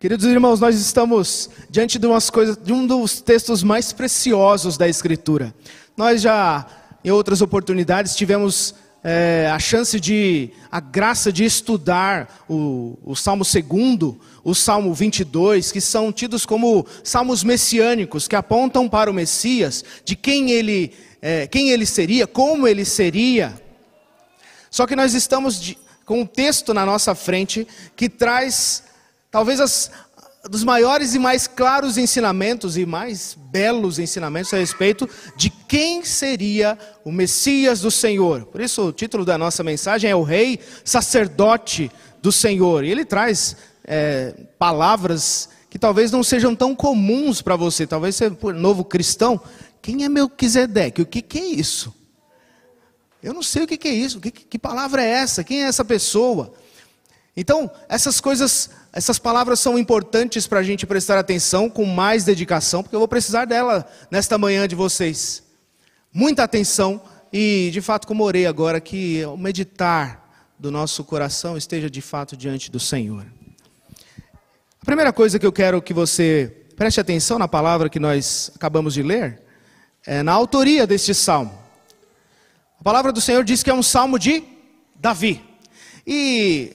Queridos irmãos, nós estamos diante de, coisas, de um dos textos mais preciosos da Escritura. Nós já, em outras oportunidades, tivemos é, a chance de, a graça de estudar o, o Salmo 2, o Salmo 22, que são tidos como salmos messiânicos, que apontam para o Messias, de quem ele, é, quem ele seria, como ele seria. Só que nós estamos de, com um texto na nossa frente que traz talvez as, dos maiores e mais claros ensinamentos e mais belos ensinamentos a respeito de quem seria o Messias do Senhor. Por isso, o título da nossa mensagem é O Rei Sacerdote do Senhor. E ele traz é, palavras que talvez não sejam tão comuns para você, talvez você, por novo cristão, quem é Melquisedeque? O que, que é isso? Eu não sei o que, que é isso, que, que palavra é essa? Quem é essa pessoa? Então, essas coisas, essas palavras são importantes para a gente prestar atenção com mais dedicação, porque eu vou precisar dela nesta manhã de vocês. Muita atenção e, de fato, como orei agora, que o meditar do nosso coração esteja de fato diante do Senhor. A primeira coisa que eu quero que você preste atenção na palavra que nós acabamos de ler é na autoria deste salmo. A palavra do Senhor diz que é um salmo de Davi. E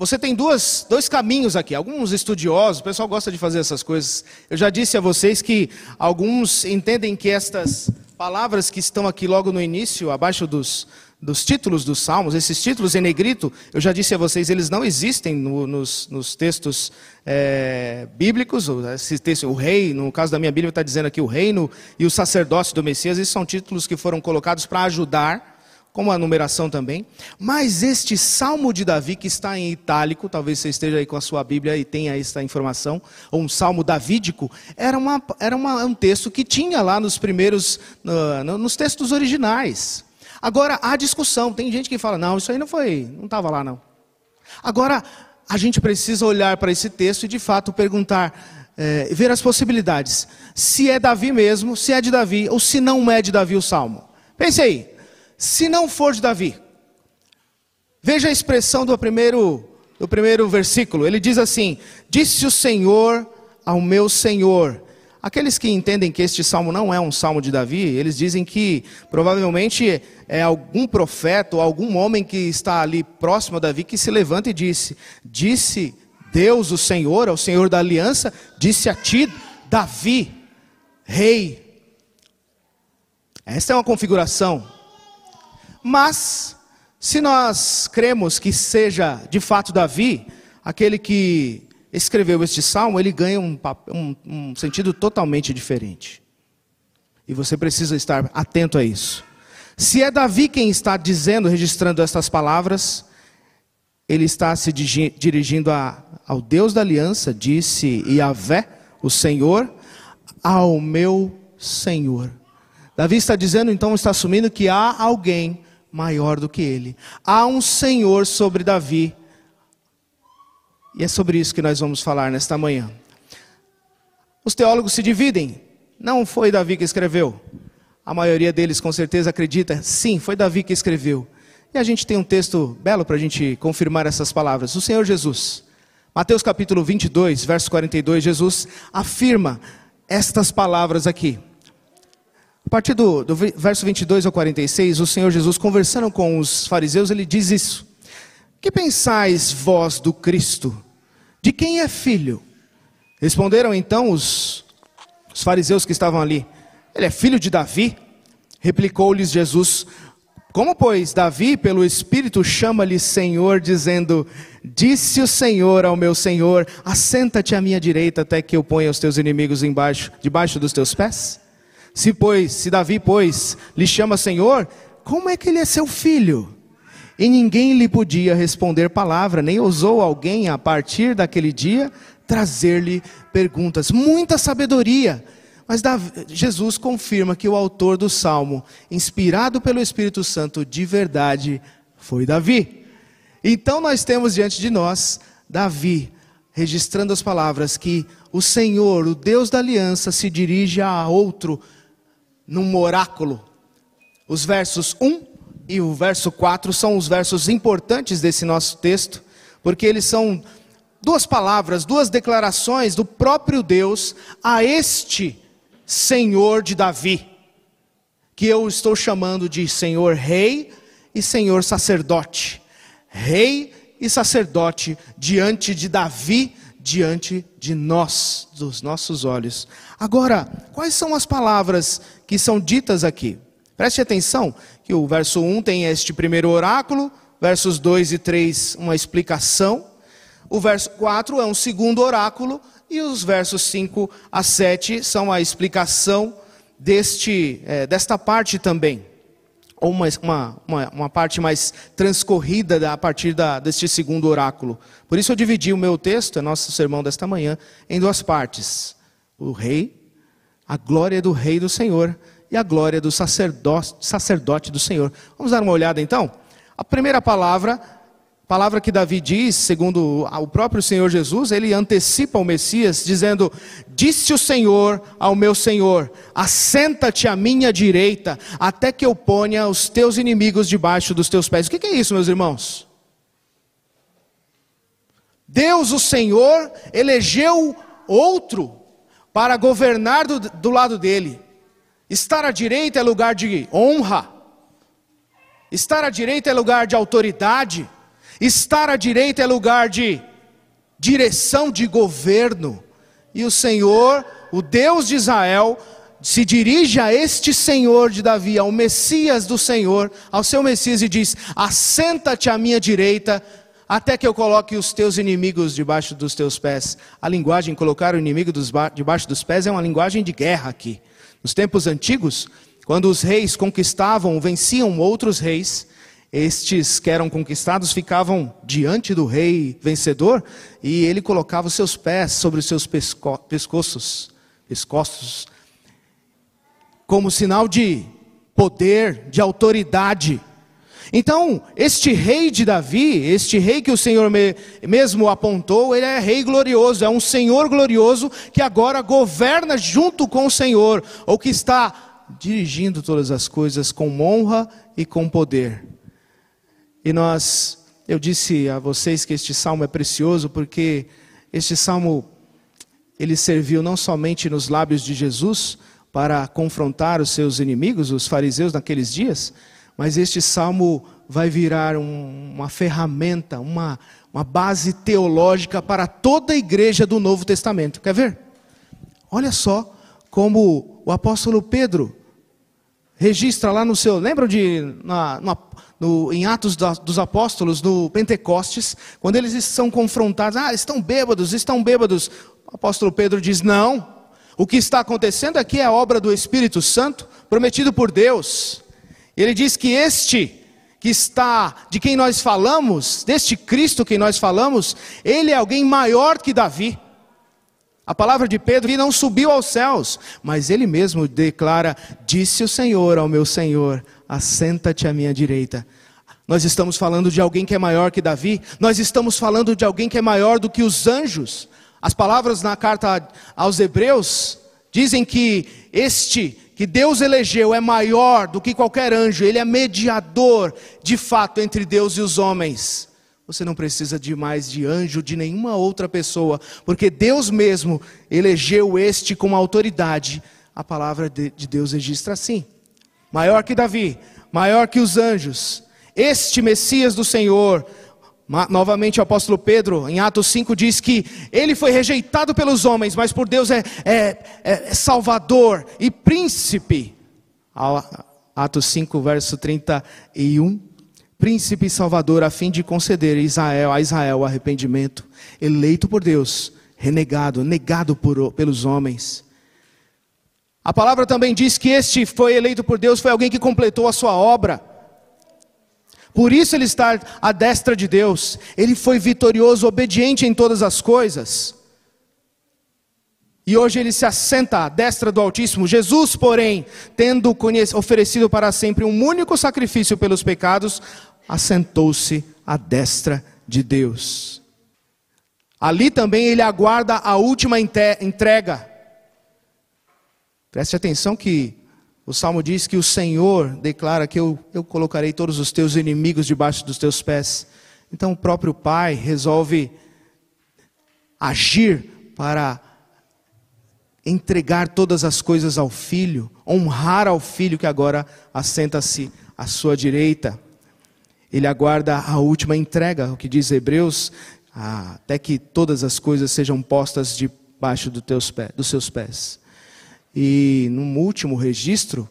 você tem duas, dois caminhos aqui. Alguns estudiosos, o pessoal gosta de fazer essas coisas. Eu já disse a vocês que alguns entendem que estas palavras que estão aqui logo no início, abaixo dos, dos títulos dos salmos, esses títulos em negrito, eu já disse a vocês, eles não existem no, nos, nos, textos é, bíblicos. Esse texto, o rei, no caso da minha Bíblia, está dizendo aqui o reino e o sacerdócio do Messias. Esses são títulos que foram colocados para ajudar como a numeração também. Mas este salmo de Davi, que está em itálico, talvez você esteja aí com a sua Bíblia e tenha esta informação, ou um salmo davídico, era, uma, era uma, um texto que tinha lá nos primeiros, no, nos textos originais. Agora, há discussão, tem gente que fala, não, isso aí não foi, não estava lá não. Agora, a gente precisa olhar para esse texto e de fato perguntar, é, ver as possibilidades. Se é Davi mesmo, se é de Davi, ou se não é de Davi o salmo. Pense aí, se não for de Davi. Veja a expressão do primeiro, do primeiro versículo. Ele diz assim: Disse o Senhor ao meu Senhor. Aqueles que entendem que este salmo não é um salmo de Davi, eles dizem que provavelmente é algum profeta ou algum homem que está ali próximo a Davi que se levanta e disse: Disse Deus, o Senhor, ao Senhor da aliança, disse a ti, Davi, rei. Esta é uma configuração mas, se nós cremos que seja de fato Davi, aquele que escreveu este salmo, ele ganha um, um, um sentido totalmente diferente. E você precisa estar atento a isso. Se é Davi quem está dizendo, registrando estas palavras, ele está se dirigindo a, ao Deus da aliança, disse Yahvé, o Senhor, ao meu Senhor. Davi está dizendo, então, está assumindo que há alguém maior do que ele. Há um Senhor sobre Davi. E é sobre isso que nós vamos falar nesta manhã. Os teólogos se dividem. Não foi Davi que escreveu. A maioria deles com certeza acredita, sim, foi Davi que escreveu. E a gente tem um texto belo para a gente confirmar essas palavras. O Senhor Jesus, Mateus capítulo 22, verso 42, Jesus afirma estas palavras aqui. A partir do, do verso 22 ao 46, o Senhor Jesus, conversando com os fariseus, ele diz isso: Que pensais vós do Cristo? De quem é filho? Responderam então os, os fariseus que estavam ali: Ele é filho de Davi? Replicou-lhes Jesus: Como, pois, Davi, pelo Espírito, chama-lhe Senhor, dizendo: Disse o Senhor ao meu Senhor: Assenta-te à minha direita até que eu ponha os teus inimigos embaixo, debaixo dos teus pés? Se pois, se Davi, pois, lhe chama Senhor, como é que ele é seu filho? E ninguém lhe podia responder palavra, nem ousou alguém, a partir daquele dia, trazer-lhe perguntas. Muita sabedoria. Mas Davi, Jesus confirma que o autor do salmo, inspirado pelo Espírito Santo de verdade, foi Davi. Então nós temos diante de nós Davi, registrando as palavras que o Senhor, o Deus da aliança, se dirige a outro num oráculo. Os versos 1 e o verso 4 são os versos importantes desse nosso texto, porque eles são duas palavras, duas declarações do próprio Deus a este Senhor de Davi, que eu estou chamando de Senhor Rei e Senhor Sacerdote. Rei e sacerdote diante de Davi, diante de nós, dos nossos olhos. Agora, quais são as palavras que são ditas aqui? Preste atenção que o verso 1 tem este primeiro oráculo, versos 2 e 3, uma explicação. O verso 4 é um segundo oráculo, e os versos 5 a 7 são a explicação deste, é, desta parte também ou uma, uma, uma, parte mais transcorrida a partir da, deste segundo oráculo. Por isso eu dividi o meu texto, nosso sermão desta manhã, em duas partes: o rei, a glória do rei do Senhor e a glória do sacerdote, sacerdote do Senhor. Vamos dar uma olhada então? A primeira palavra palavra que Davi diz, segundo o próprio Senhor Jesus, ele antecipa o Messias, dizendo: Disse o Senhor ao meu Senhor: Assenta-te à minha direita, até que eu ponha os teus inimigos debaixo dos teus pés. O que é isso, meus irmãos? Deus, o Senhor, elegeu outro para governar do, do lado dele. Estar à direita é lugar de honra, estar à direita é lugar de autoridade. Estar à direita é lugar de direção de governo. E o Senhor, o Deus de Israel, se dirige a este Senhor de Davi, ao Messias do Senhor, ao seu Messias, e diz: Assenta-te à minha direita, até que eu coloque os teus inimigos debaixo dos teus pés. A linguagem, colocar o inimigo debaixo dos pés, é uma linguagem de guerra aqui. Nos tempos antigos, quando os reis conquistavam, venciam outros reis, estes que eram conquistados ficavam diante do rei vencedor e ele colocava os seus pés sobre os seus pesco pescoços, pescoços, como sinal de poder, de autoridade. Então, este rei de Davi, este rei que o Senhor me, mesmo apontou, ele é rei glorioso, é um Senhor glorioso que agora governa junto com o Senhor, ou que está dirigindo todas as coisas com honra e com poder. E nós, eu disse a vocês que este salmo é precioso porque este salmo ele serviu não somente nos lábios de Jesus para confrontar os seus inimigos, os fariseus naqueles dias, mas este salmo vai virar um, uma ferramenta, uma, uma base teológica para toda a igreja do Novo Testamento. Quer ver? Olha só como o apóstolo Pedro registra lá no seu. Lembram de na, na, no, em Atos dos Apóstolos, no Pentecostes, quando eles são confrontados, ah, estão bêbados, estão bêbados. O apóstolo Pedro diz: não, o que está acontecendo aqui é a obra do Espírito Santo, prometido por Deus. Ele diz que este que está, de quem nós falamos, deste Cristo que nós falamos, ele é alguém maior que Davi. A palavra de Pedro não subiu aos céus, mas ele mesmo declara: Disse o Senhor ao meu Senhor: Assenta-te à minha direita. Nós estamos falando de alguém que é maior que Davi, nós estamos falando de alguém que é maior do que os anjos. As palavras na carta aos Hebreus dizem que este que Deus elegeu é maior do que qualquer anjo, ele é mediador de fato entre Deus e os homens. Você não precisa de mais de anjo, de nenhuma outra pessoa, porque Deus mesmo elegeu este com autoridade. A palavra de Deus registra assim: maior que Davi, maior que os anjos, este Messias do Senhor. Novamente o apóstolo Pedro, em Atos 5, diz que ele foi rejeitado pelos homens, mas por Deus é, é, é, é Salvador e príncipe. Atos 5, verso 31 príncipe e salvador, a fim de conceder a Israel, a Israel o arrependimento, eleito por Deus, renegado, negado por, pelos homens. A palavra também diz que este foi eleito por Deus, foi alguém que completou a sua obra. Por isso ele está à destra de Deus. Ele foi vitorioso, obediente em todas as coisas. E hoje ele se assenta à destra do Altíssimo. Jesus, porém, tendo oferecido para sempre um único sacrifício pelos pecados, assentou-se à destra de Deus. Ali também ele aguarda a última entrega. Preste atenção que o salmo diz que o Senhor declara que eu, eu colocarei todos os teus inimigos debaixo dos teus pés. Então o próprio Pai resolve agir para entregar todas as coisas ao filho, honrar ao filho que agora assenta-se à sua direita. Ele aguarda a última entrega, o que diz Hebreus, até que todas as coisas sejam postas debaixo do teus pés, dos seus pés. E no último registro,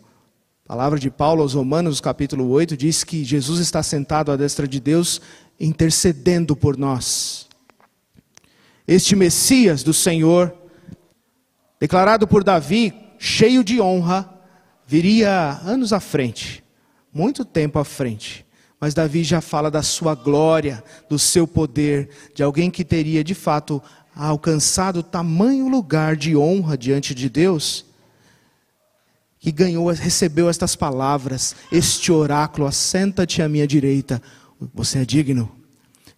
a palavra de Paulo aos Romanos, capítulo 8, diz que Jesus está sentado à destra de Deus, intercedendo por nós. Este Messias do Senhor, declarado por Davi, cheio de honra, viria anos à frente, muito tempo à frente. Mas Davi já fala da sua glória, do seu poder, de alguém que teria de fato alcançado tamanho lugar de honra diante de Deus que ganhou, recebeu estas palavras, este oráculo, assenta-te à minha direita, você é digno.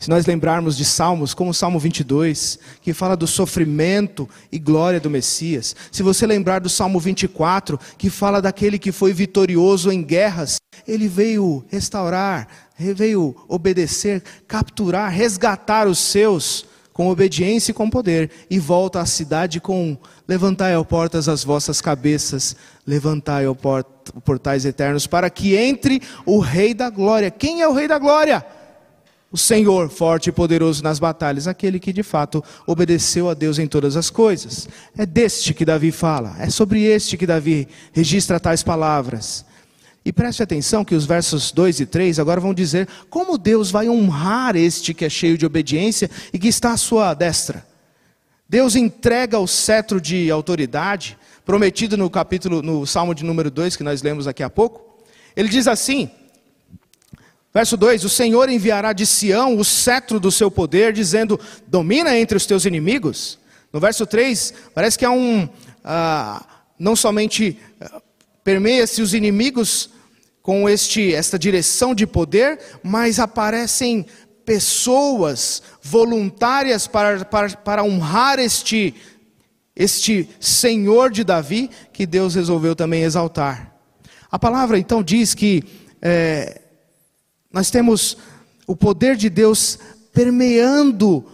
Se nós lembrarmos de Salmos, como o Salmo 22, que fala do sofrimento e glória do Messias. Se você lembrar do Salmo 24, que fala daquele que foi vitorioso em guerras, ele veio restaurar, veio obedecer, capturar, resgatar os seus com obediência e com poder, e volta à cidade com: Levantai, ó portas, as vossas cabeças, levantai, ó portais eternos, para que entre o Rei da Glória. Quem é o Rei da Glória? O Senhor, forte e poderoso nas batalhas, aquele que de fato obedeceu a Deus em todas as coisas. É deste que Davi fala, é sobre este que Davi registra tais palavras. E preste atenção que os versos 2 e 3 agora vão dizer como Deus vai honrar este que é cheio de obediência e que está à sua destra. Deus entrega o cetro de autoridade, prometido no capítulo, no Salmo de número 2, que nós lemos daqui a pouco. Ele diz assim, verso 2: O Senhor enviará de Sião o cetro do seu poder, dizendo: Domina entre os teus inimigos. No verso 3, parece que há um. Ah, não somente ah, permeia-se os inimigos com este, esta direção de poder, mas aparecem pessoas voluntárias para, para, para honrar este, este Senhor de Davi, que Deus resolveu também exaltar. A palavra então diz que é, nós temos o poder de Deus permeando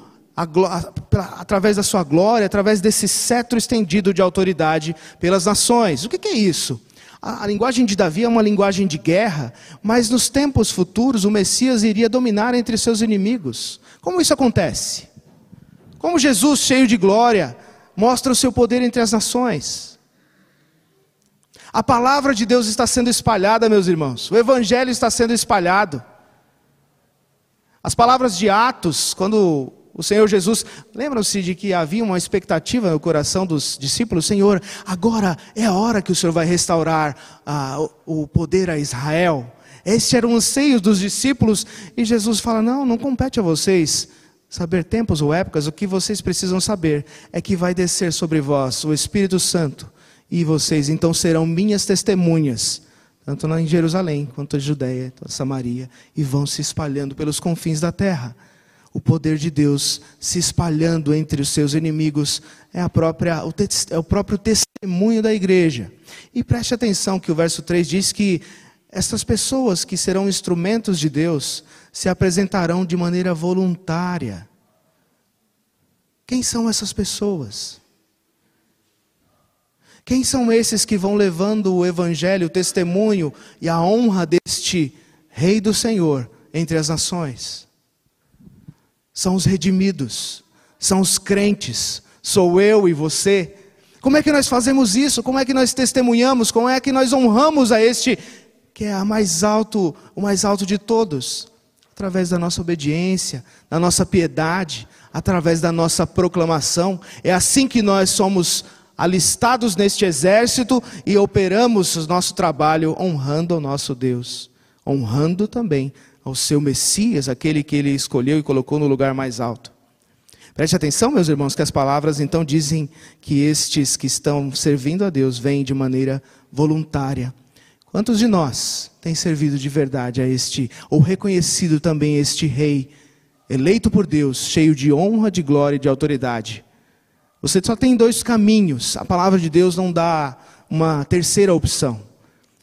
através da sua glória, através desse cetro estendido de autoridade pelas nações. O que, que é isso? A, a linguagem de Davi é uma linguagem de guerra, mas nos tempos futuros o Messias iria dominar entre seus inimigos. Como isso acontece? Como Jesus, cheio de glória, mostra o seu poder entre as nações? A palavra de Deus está sendo espalhada, meus irmãos. O evangelho está sendo espalhado. As palavras de Atos, quando o Senhor Jesus, lembram-se de que havia uma expectativa no coração dos discípulos: Senhor, agora é a hora que o Senhor vai restaurar ah, o poder a Israel. Esse era o anseio dos discípulos, e Jesus fala: Não, não compete a vocês saber tempos ou épocas, o que vocês precisam saber é que vai descer sobre vós o Espírito Santo, e vocês então serão minhas testemunhas, tanto em Jerusalém quanto em Judéia, Samaria, e vão se espalhando pelos confins da terra o poder de Deus se espalhando entre os seus inimigos é, a própria, o, é o próprio testemunho da igreja. E preste atenção que o verso 3 diz que essas pessoas que serão instrumentos de Deus se apresentarão de maneira voluntária. Quem são essas pessoas? Quem são esses que vão levando o evangelho, o testemunho e a honra deste Rei do Senhor entre as nações? são os redimidos, são os crentes, sou eu e você. Como é que nós fazemos isso? Como é que nós testemunhamos? Como é que nós honramos a este que é a mais alto, o mais alto de todos? Através da nossa obediência, da nossa piedade, através da nossa proclamação. É assim que nós somos alistados neste exército e operamos o nosso trabalho honrando o nosso Deus, honrando também ao seu Messias, aquele que ele escolheu e colocou no lugar mais alto. Preste atenção, meus irmãos, que as palavras então dizem que estes que estão servindo a Deus vêm de maneira voluntária. Quantos de nós têm servido de verdade a este, ou reconhecido também este Rei, eleito por Deus, cheio de honra, de glória e de autoridade? Você só tem dois caminhos, a palavra de Deus não dá uma terceira opção.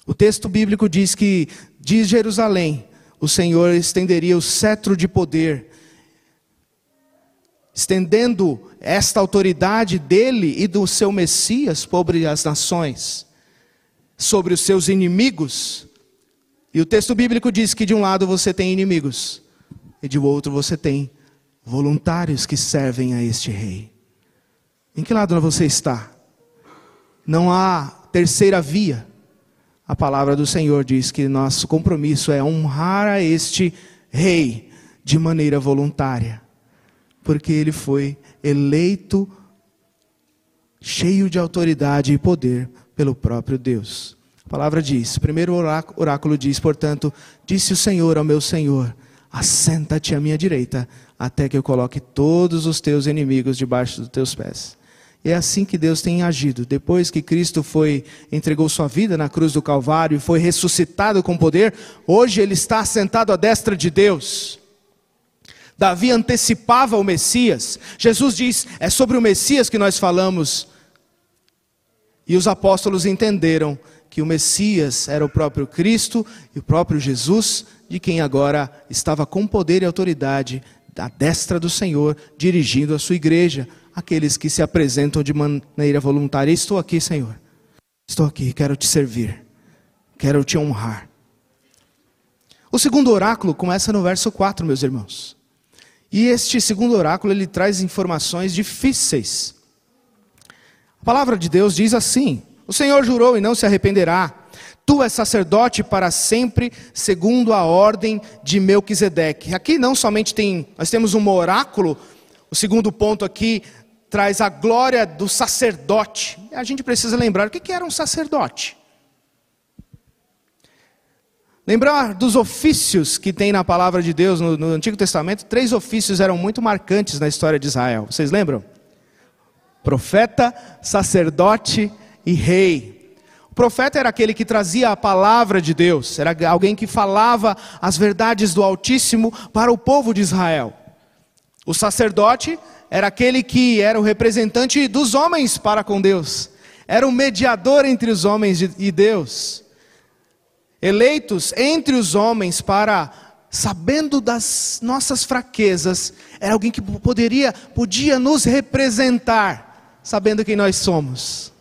O texto bíblico diz que de Jerusalém o Senhor estenderia o cetro de poder estendendo esta autoridade dele e do seu Messias sobre as nações, sobre os seus inimigos. E o texto bíblico diz que de um lado você tem inimigos, e de outro você tem voluntários que servem a este rei. Em que lado você está? Não há terceira via. A palavra do Senhor diz que nosso compromisso é honrar a este rei de maneira voluntária, porque ele foi eleito cheio de autoridade e poder pelo próprio Deus. A palavra diz, o primeiro oráculo diz, portanto, disse o Senhor ao meu Senhor: Assenta-te à minha direita, até que eu coloque todos os teus inimigos debaixo dos teus pés. É assim que Deus tem agido. Depois que Cristo foi entregou sua vida na cruz do Calvário e foi ressuscitado com poder, hoje ele está assentado à destra de Deus. Davi antecipava o Messias. Jesus diz: é sobre o Messias que nós falamos. E os apóstolos entenderam que o Messias era o próprio Cristo e o próprio Jesus, de quem agora estava com poder e autoridade à destra do Senhor, dirigindo a sua igreja, aqueles que se apresentam de maneira voluntária. Estou aqui, Senhor. Estou aqui, quero te servir. Quero te honrar. O segundo oráculo começa no verso 4, meus irmãos. E este segundo oráculo ele traz informações difíceis. A palavra de Deus diz assim: O Senhor jurou e não se arrependerá. Tu és sacerdote para sempre, segundo a ordem de Melquisedeque. Aqui não somente tem, nós temos um oráculo, o segundo ponto aqui traz a glória do sacerdote. A gente precisa lembrar o que era um sacerdote. Lembrar dos ofícios que tem na palavra de Deus no, no, Antigo Testamento, três ofícios eram muito marcantes na história de Israel. Vocês lembram? Profeta, sacerdote e rei. O profeta era aquele que trazia a palavra de Deus, era alguém que falava as verdades do Altíssimo para o povo de Israel. O sacerdote era aquele que era o representante dos homens para com Deus, era o mediador entre os homens e Deus. Eleitos entre os homens para, sabendo das nossas fraquezas, era alguém que poderia, podia nos representar, sabendo quem nós somos.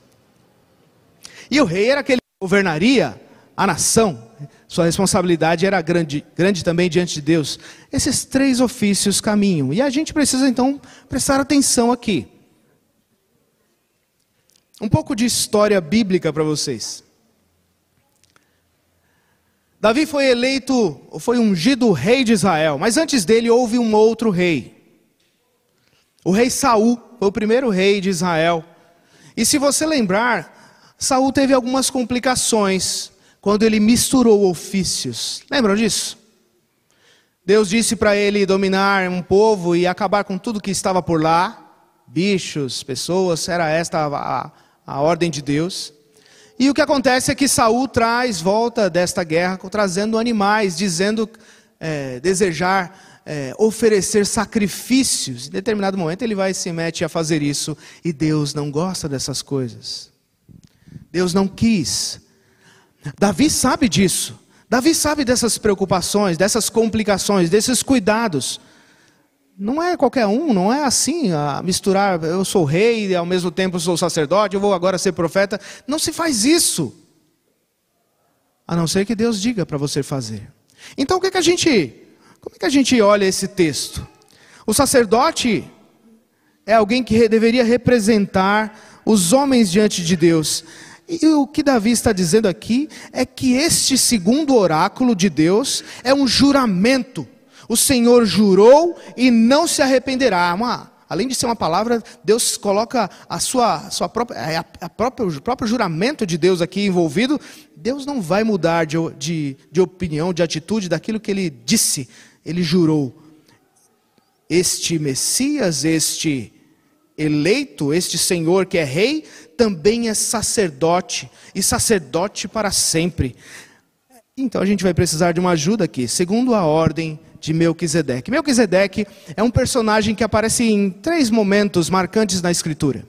E o rei era aquele que governaria a nação, sua responsabilidade era grande, grande também diante de Deus. Esses três ofícios caminham, e a gente precisa então prestar atenção aqui. Um pouco de história bíblica para vocês. Davi foi eleito, foi ungido rei de Israel, mas antes dele houve um outro rei. O rei Saul foi o primeiro rei de Israel. E se você lembrar, Saul teve algumas complicações quando ele misturou ofícios. Lembram disso? Deus disse para ele dominar um povo e acabar com tudo que estava por lá, bichos, pessoas, era esta a, a ordem de Deus. E o que acontece é que Saul traz, volta desta guerra, trazendo animais, dizendo é, desejar é, oferecer sacrifícios. Em determinado momento ele vai se mete a fazer isso e Deus não gosta dessas coisas. Deus não quis. Davi sabe disso. Davi sabe dessas preocupações, dessas complicações, desses cuidados. Não é qualquer um, não é assim, misturar, eu sou rei e ao mesmo tempo sou sacerdote, eu vou agora ser profeta. Não se faz isso. A não ser que Deus diga para você fazer. Então o que, que a gente, como é que a gente olha esse texto? O sacerdote é alguém que deveria representar os homens diante de Deus. E o que Davi está dizendo aqui é que este segundo oráculo de Deus é um juramento o Senhor jurou e não se arrependerá. Uma, além de ser uma palavra, Deus coloca a sua, sua própria, é a, própria, o próprio juramento de Deus aqui envolvido. Deus não vai mudar de, de, de opinião, de atitude daquilo que ele disse. Ele jurou. Este Messias, este eleito, este Senhor que é rei, também é sacerdote, e sacerdote para sempre. Então a gente vai precisar de uma ajuda aqui, segundo a ordem de Melquisedeque. Melquisedeque é um personagem que aparece em três momentos marcantes na Escritura.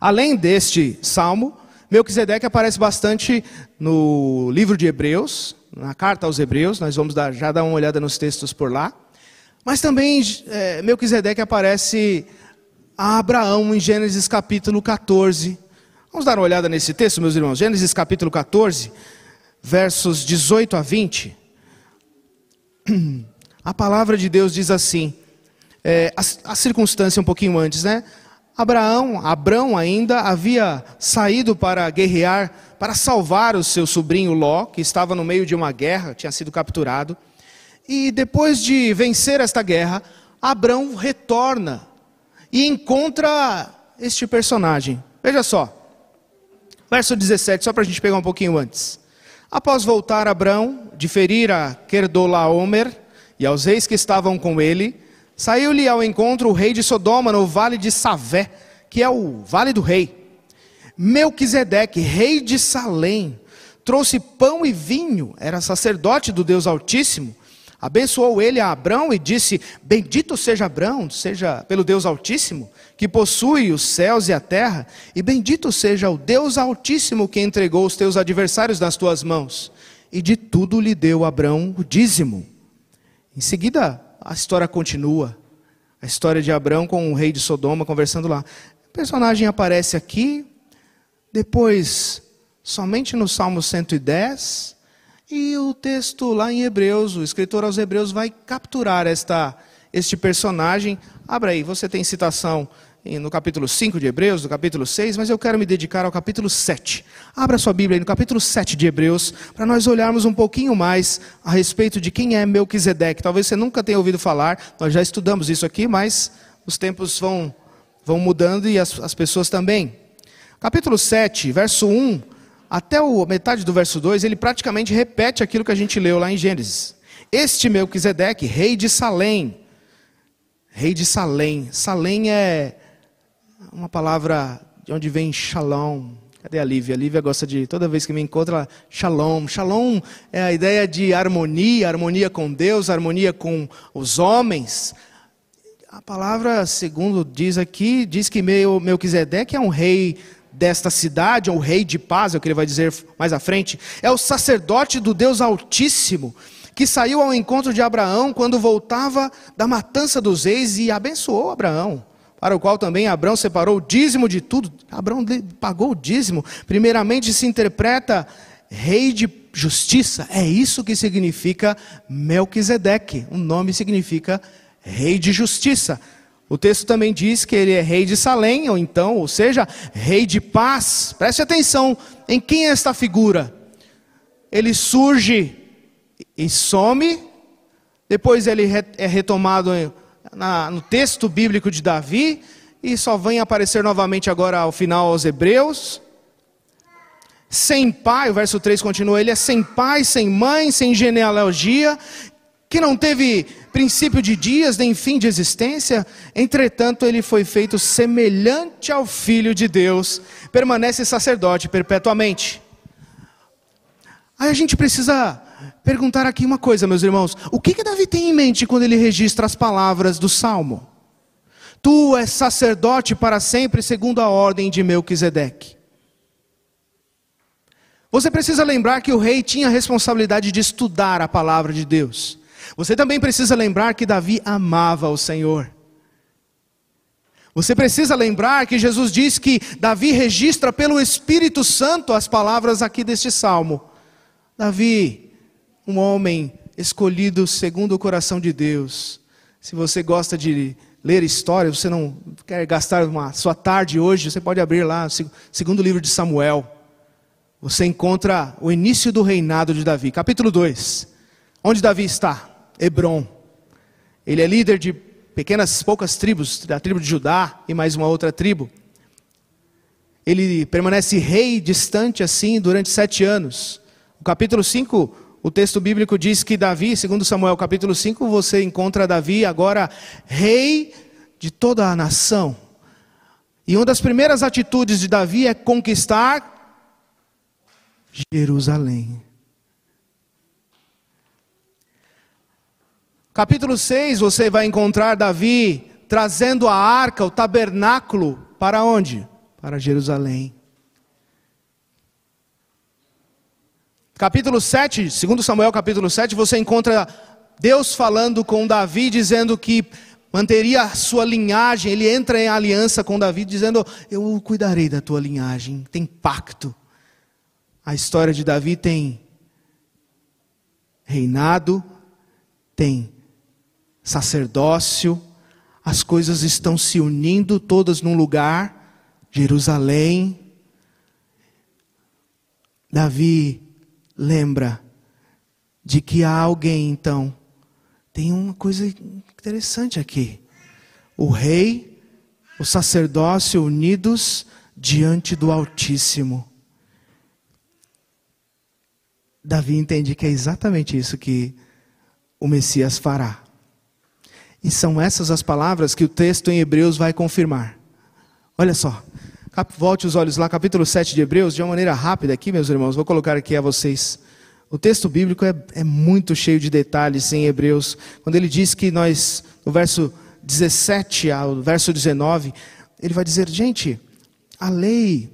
Além deste salmo, Melquisedeque aparece bastante no livro de Hebreus, na carta aos Hebreus, nós vamos dar, já dar uma olhada nos textos por lá. Mas também é, Melquisedeque aparece a Abraão em Gênesis capítulo 14. Vamos dar uma olhada nesse texto, meus irmãos. Gênesis capítulo 14, versos 18 a 20. A palavra de Deus diz assim: é, a, a circunstância um pouquinho antes, né? Abraão, Abrão ainda havia saído para guerrear, para salvar o seu sobrinho Ló, que estava no meio de uma guerra, tinha sido capturado. E depois de vencer esta guerra, Abrão retorna e encontra este personagem. Veja só, verso 17, só para a gente pegar um pouquinho antes. Após voltar Abrão de ferir a Kerdolaomer e aos reis que estavam com ele, Saiu-lhe ao encontro o rei de Sodoma no vale de Savé, que é o vale do rei. Melquisedeque, rei de Salém, trouxe pão e vinho, era sacerdote do Deus Altíssimo. Abençoou ele a Abrão e disse: Bendito seja Abrão, seja pelo Deus Altíssimo, que possui os céus e a terra, e bendito seja o Deus Altíssimo que entregou os teus adversários nas tuas mãos. E de tudo lhe deu Abrão o dízimo. Em seguida, a história continua. A história de Abraão com o rei de Sodoma conversando lá. O personagem aparece aqui, depois somente no Salmo 110, e o texto lá em Hebreus, o escritor aos Hebreus vai capturar esta, este personagem. Abra aí, você tem citação no capítulo 5 de Hebreus, no capítulo 6, mas eu quero me dedicar ao capítulo 7. Abra sua Bíblia aí no capítulo 7 de Hebreus, para nós olharmos um pouquinho mais a respeito de quem é Melquisedeque. Talvez você nunca tenha ouvido falar, nós já estudamos isso aqui, mas os tempos vão, vão mudando e as, as pessoas também. Capítulo 7, verso 1 até o metade do verso 2, ele praticamente repete aquilo que a gente leu lá em Gênesis. Este Melquisedeque, rei de Salém, rei de Salém. Salém é uma palavra de onde vem shalom. Cadê a Lívia? A Lívia gosta de, toda vez que me encontra, shalom. Shalom é a ideia de harmonia, harmonia com Deus, harmonia com os homens. A palavra, segundo diz aqui, diz que Melquisedeque é um rei desta cidade, ou rei de paz, é o que ele vai dizer mais à frente. É o sacerdote do Deus Altíssimo, que saiu ao encontro de Abraão quando voltava da matança dos reis e abençoou Abraão para o qual também Abraão separou o dízimo de tudo. Abraão pagou o dízimo. Primeiramente se interpreta rei de justiça. É isso que significa Melquisedeque. O nome significa rei de justiça. O texto também diz que ele é rei de Salém, ou então, ou seja, rei de paz. Preste atenção em quem é esta figura. Ele surge e some, depois ele é retomado no texto bíblico de Davi, e só vem aparecer novamente agora ao final aos Hebreus. Sem pai, o verso 3 continua, ele é sem pai, sem mãe, sem genealogia, que não teve princípio de dias, nem fim de existência, entretanto ele foi feito semelhante ao Filho de Deus, permanece sacerdote perpetuamente. Aí a gente precisa perguntar aqui uma coisa, meus irmãos. O que, que Davi tem em mente quando ele registra as palavras do Salmo? Tu és sacerdote para sempre, segundo a ordem de Melquisedeque. Você precisa lembrar que o rei tinha a responsabilidade de estudar a palavra de Deus. Você também precisa lembrar que Davi amava o Senhor. Você precisa lembrar que Jesus diz que Davi registra pelo Espírito Santo as palavras aqui deste salmo. Davi um homem escolhido segundo o coração de Deus. Se você gosta de ler história, você não quer gastar uma sua tarde hoje, você pode abrir lá, segundo livro de Samuel. Você encontra o início do reinado de Davi, capítulo 2. Onde Davi está? Hebron. Ele é líder de pequenas, poucas tribos, da tribo de Judá e mais uma outra tribo. Ele permanece rei distante assim durante sete anos. O capítulo 5 o texto bíblico diz que Davi, segundo Samuel capítulo 5, você encontra Davi agora rei de toda a nação. E uma das primeiras atitudes de Davi é conquistar Jerusalém. Capítulo 6, você vai encontrar Davi trazendo a arca, o tabernáculo, para onde? Para Jerusalém. Capítulo 7, segundo Samuel capítulo 7, você encontra Deus falando com Davi, dizendo que manteria a sua linhagem, ele entra em aliança com Davi, dizendo: Eu cuidarei da tua linhagem, tem pacto. A história de Davi tem reinado, tem sacerdócio, as coisas estão se unindo todas num lugar, Jerusalém. Davi lembra de que há alguém então tem uma coisa interessante aqui. O rei, o sacerdócio unidos diante do Altíssimo. Davi entende que é exatamente isso que o Messias fará. E são essas as palavras que o texto em Hebreus vai confirmar. Olha só, volte os olhos lá, capítulo 7 de Hebreus, de uma maneira rápida aqui, meus irmãos, vou colocar aqui a vocês o texto bíblico é, é, muito cheio de detalhes em Hebreus. Quando ele diz que nós, no verso 17 ao verso 19, ele vai dizer: gente, a lei,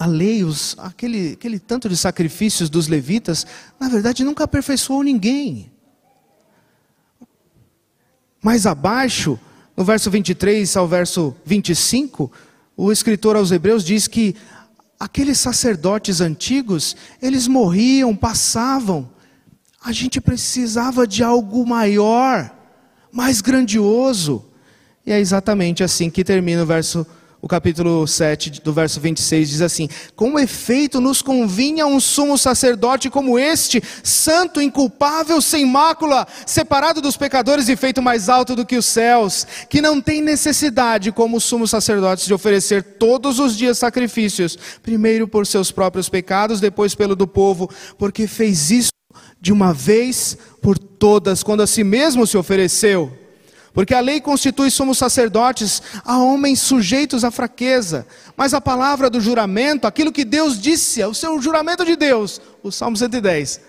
a lei, os, aquele, aquele tanto de sacrifícios dos levitas, na verdade nunca aperfeiçoou ninguém. Mais abaixo, no verso 23 ao verso 25, o escritor aos Hebreus diz que aqueles sacerdotes antigos, eles morriam, passavam. A gente precisava de algo maior, mais grandioso. E é exatamente assim que termina o verso o capítulo 7, do verso 26, diz assim: Com efeito, nos convinha um sumo sacerdote como este, santo, inculpável, sem mácula, separado dos pecadores e feito mais alto do que os céus, que não tem necessidade, como sumo sacerdote, de oferecer todos os dias sacrifícios, primeiro por seus próprios pecados, depois pelo do povo, porque fez isso de uma vez por todas, quando a si mesmo se ofereceu porque a lei constitui somos sacerdotes a homens sujeitos à fraqueza. Mas a palavra do juramento, aquilo que Deus disse, o seu juramento de Deus, o Salmo 110,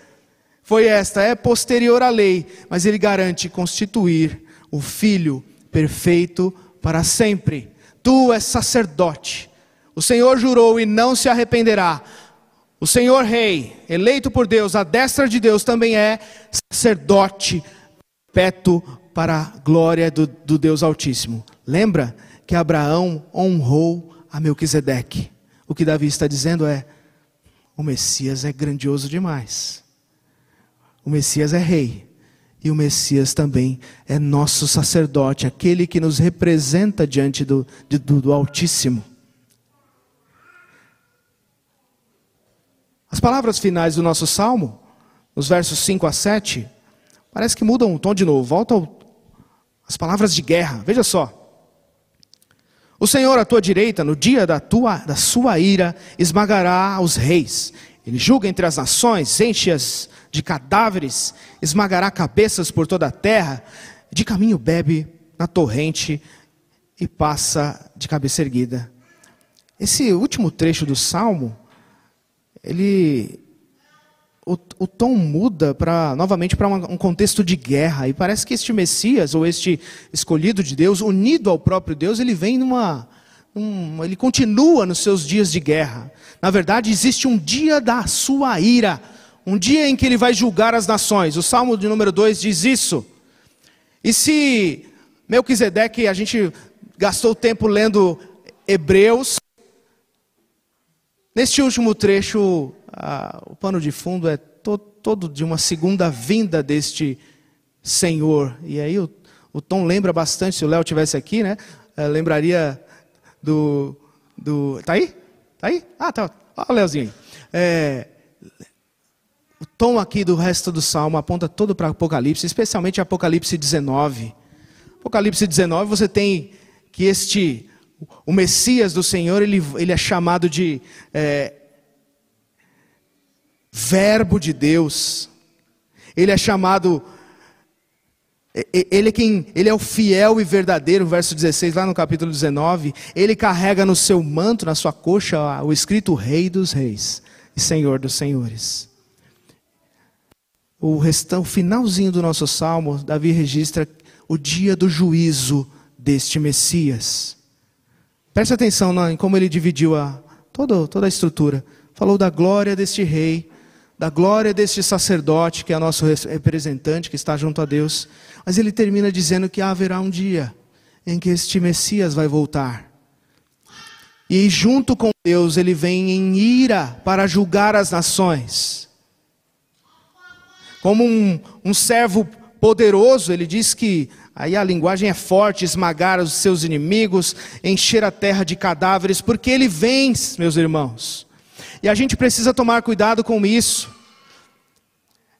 foi esta: é posterior à lei, mas ele garante constituir o filho perfeito para sempre. Tu és sacerdote. O Senhor jurou e não se arrependerá. O Senhor Rei, eleito por Deus, a destra de Deus, também é sacerdote perpétuo para a glória do, do Deus Altíssimo. Lembra que Abraão honrou a Melquisedeque. O que Davi está dizendo é: o Messias é grandioso demais. O Messias é rei. E o Messias também é nosso sacerdote, aquele que nos representa diante do, do, do Altíssimo. As palavras finais do nosso salmo, nos versos 5 a 7, parece que mudam o tom de novo. Volta ao as palavras de guerra. Veja só. O Senhor à tua direita, no dia da, tua, da sua ira, esmagará os reis. Ele julga entre as nações, enche-as de cadáveres, esmagará cabeças por toda a terra. De caminho bebe na torrente e passa de cabeça erguida. Esse último trecho do salmo, ele o, o tom muda para novamente para um contexto de guerra e parece que este Messias ou este escolhido de Deus, unido ao próprio Deus, ele vem numa um, ele continua nos seus dias de guerra. Na verdade, existe um dia da sua ira, um dia em que ele vai julgar as nações. O Salmo de número 2 diz isso. E se Melquisedeque, a gente gastou tempo lendo Hebreus, neste último trecho, o pano de fundo é to, todo de uma segunda vinda deste Senhor. E aí o, o Tom lembra bastante, se o Léo tivesse aqui, né? Uh, lembraria do, do. Tá aí? Tá aí? Ah, tá. Olha o Léozinho. É, o tom aqui do resto do salmo aponta todo para Apocalipse, especialmente Apocalipse 19. Apocalipse 19, você tem que este, o Messias do Senhor, ele, ele é chamado de é, Verbo de Deus. Ele é chamado ele é quem, ele é o fiel e verdadeiro, verso 16, lá no capítulo 19. Ele carrega no seu manto, na sua coxa, o escrito Rei dos Reis e Senhor dos Senhores. O restão, o finalzinho do nosso salmo, Davi registra o dia do juízo deste Messias. Preste atenção em como ele dividiu a, toda, toda a estrutura. Falou da glória deste rei, da glória deste sacerdote, que é nosso representante, que está junto a Deus. Mas ele termina dizendo que haverá um dia em que este Messias vai voltar. E junto com Deus, ele vem em ira para julgar as nações. Como um, um servo poderoso, ele diz que, aí a linguagem é forte, esmagar os seus inimigos, encher a terra de cadáveres, porque ele vence, meus irmãos. E a gente precisa tomar cuidado com isso.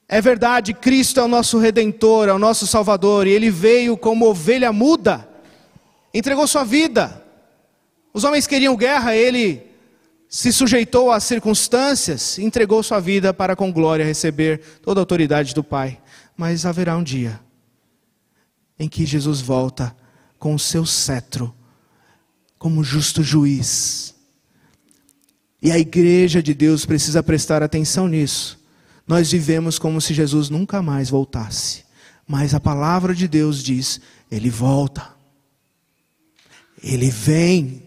É verdade, Cristo é o nosso redentor, é o nosso salvador, e ele veio como ovelha muda, entregou sua vida. Os homens queriam guerra, ele se sujeitou às circunstâncias, entregou sua vida para com glória receber toda a autoridade do Pai. Mas haverá um dia em que Jesus volta com o seu cetro como justo juiz. E a igreja de Deus precisa prestar atenção nisso. Nós vivemos como se Jesus nunca mais voltasse. Mas a palavra de Deus diz: Ele volta. Ele vem.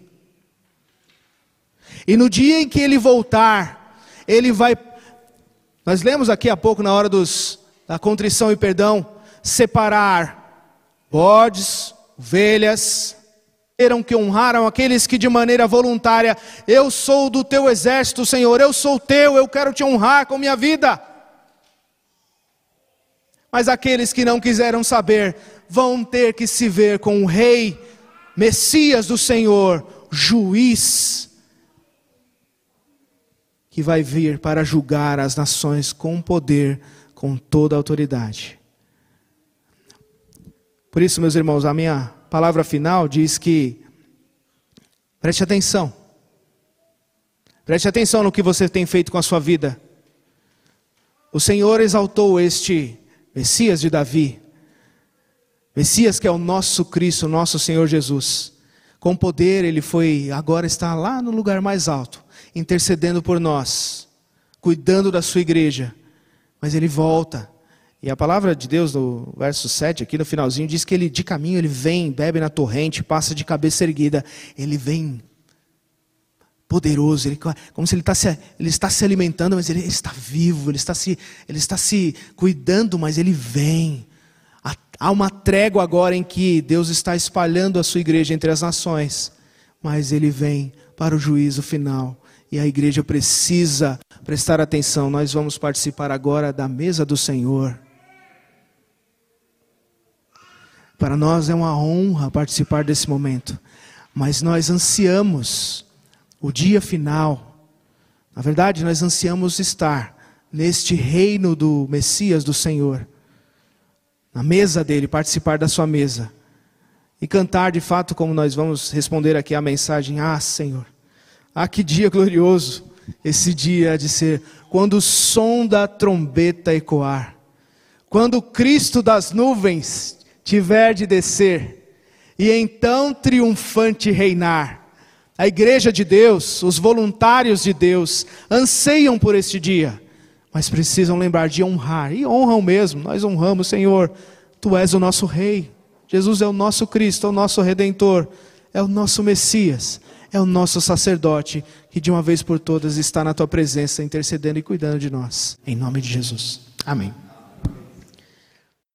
E no dia em que ele voltar, ele vai. Nós lemos aqui há pouco, na hora dos, da contrição e perdão, separar bodes, ovelhas, que honraram aqueles que de maneira voluntária, eu sou do teu exército, Senhor, eu sou teu, eu quero te honrar com minha vida. Mas aqueles que não quiseram saber, vão ter que se ver com o rei, Messias do Senhor, juiz, que vai vir para julgar as nações com poder, com toda a autoridade. Por isso, meus irmãos, a minha palavra final diz que, preste atenção, preste atenção no que você tem feito com a sua vida. O Senhor exaltou este Messias de Davi, Messias que é o nosso Cristo, nosso Senhor Jesus. Com poder, ele foi, agora está lá no lugar mais alto, intercedendo por nós, cuidando da sua igreja. Mas ele volta e a palavra de Deus, no verso 7, aqui no finalzinho, diz que ele de caminho ele vem, bebe na torrente, passa de cabeça erguida. Ele vem poderoso, ele, como se ele, tá se, ele está se alimentando, mas ele está vivo, ele está, se, ele está se cuidando, mas ele vem. Há uma trégua agora em que Deus está espalhando a sua igreja entre as nações, mas ele vem para o juízo final. E a igreja precisa prestar atenção. Nós vamos participar agora da mesa do Senhor. Para nós é uma honra participar desse momento, mas nós ansiamos o dia final. Na verdade, nós ansiamos estar neste reino do Messias, do Senhor, na mesa dele, participar da sua mesa e cantar de fato como nós vamos responder aqui a mensagem: Ah, Senhor, ah, que dia glorioso esse dia de ser, quando o som da trombeta ecoar, quando o Cristo das nuvens tiver de descer, e então triunfante reinar. A igreja de Deus, os voluntários de Deus, anseiam por este dia, mas precisam lembrar de honrar, e honram mesmo, nós honramos, Senhor, Tu és o nosso Rei, Jesus é o nosso Cristo, é o nosso Redentor, é o nosso Messias, é o nosso sacerdote, que de uma vez por todas está na Tua presença, intercedendo e cuidando de nós, em nome de Jesus. Amém.